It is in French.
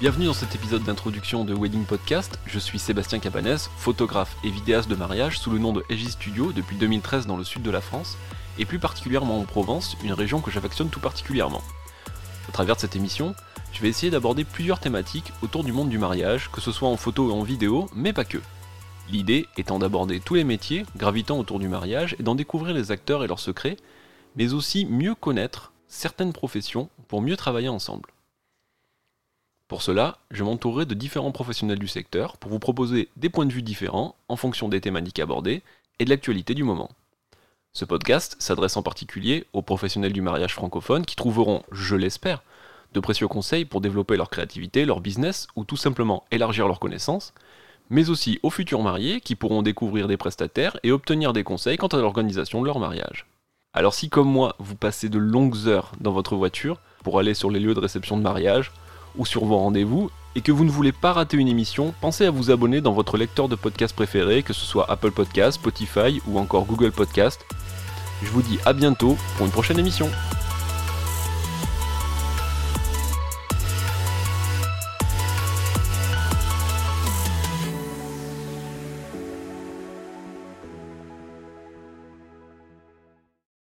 Bienvenue dans cet épisode d'introduction de Wedding Podcast. Je suis Sébastien Cabanès, photographe et vidéaste de mariage sous le nom de Aegis Studio depuis 2013 dans le sud de la France, et plus particulièrement en Provence, une région que j'affectionne tout particulièrement. Au travers de cette émission, je vais essayer d'aborder plusieurs thématiques autour du monde du mariage, que ce soit en photo ou en vidéo, mais pas que. L'idée étant d'aborder tous les métiers gravitant autour du mariage et d'en découvrir les acteurs et leurs secrets, mais aussi mieux connaître certaines professions pour mieux travailler ensemble. Pour cela, je m'entourerai de différents professionnels du secteur pour vous proposer des points de vue différents en fonction des thématiques abordées et de l'actualité du moment. Ce podcast s'adresse en particulier aux professionnels du mariage francophone qui trouveront, je l'espère, de précieux conseils pour développer leur créativité, leur business ou tout simplement élargir leurs connaissances, mais aussi aux futurs mariés qui pourront découvrir des prestataires et obtenir des conseils quant à l'organisation de leur mariage. Alors si comme moi vous passez de longues heures dans votre voiture pour aller sur les lieux de réception de mariage, ou sur vos rendez-vous et que vous ne voulez pas rater une émission, pensez à vous abonner dans votre lecteur de podcast préféré, que ce soit Apple Podcast, Spotify ou encore Google Podcast. Je vous dis à bientôt pour une prochaine émission.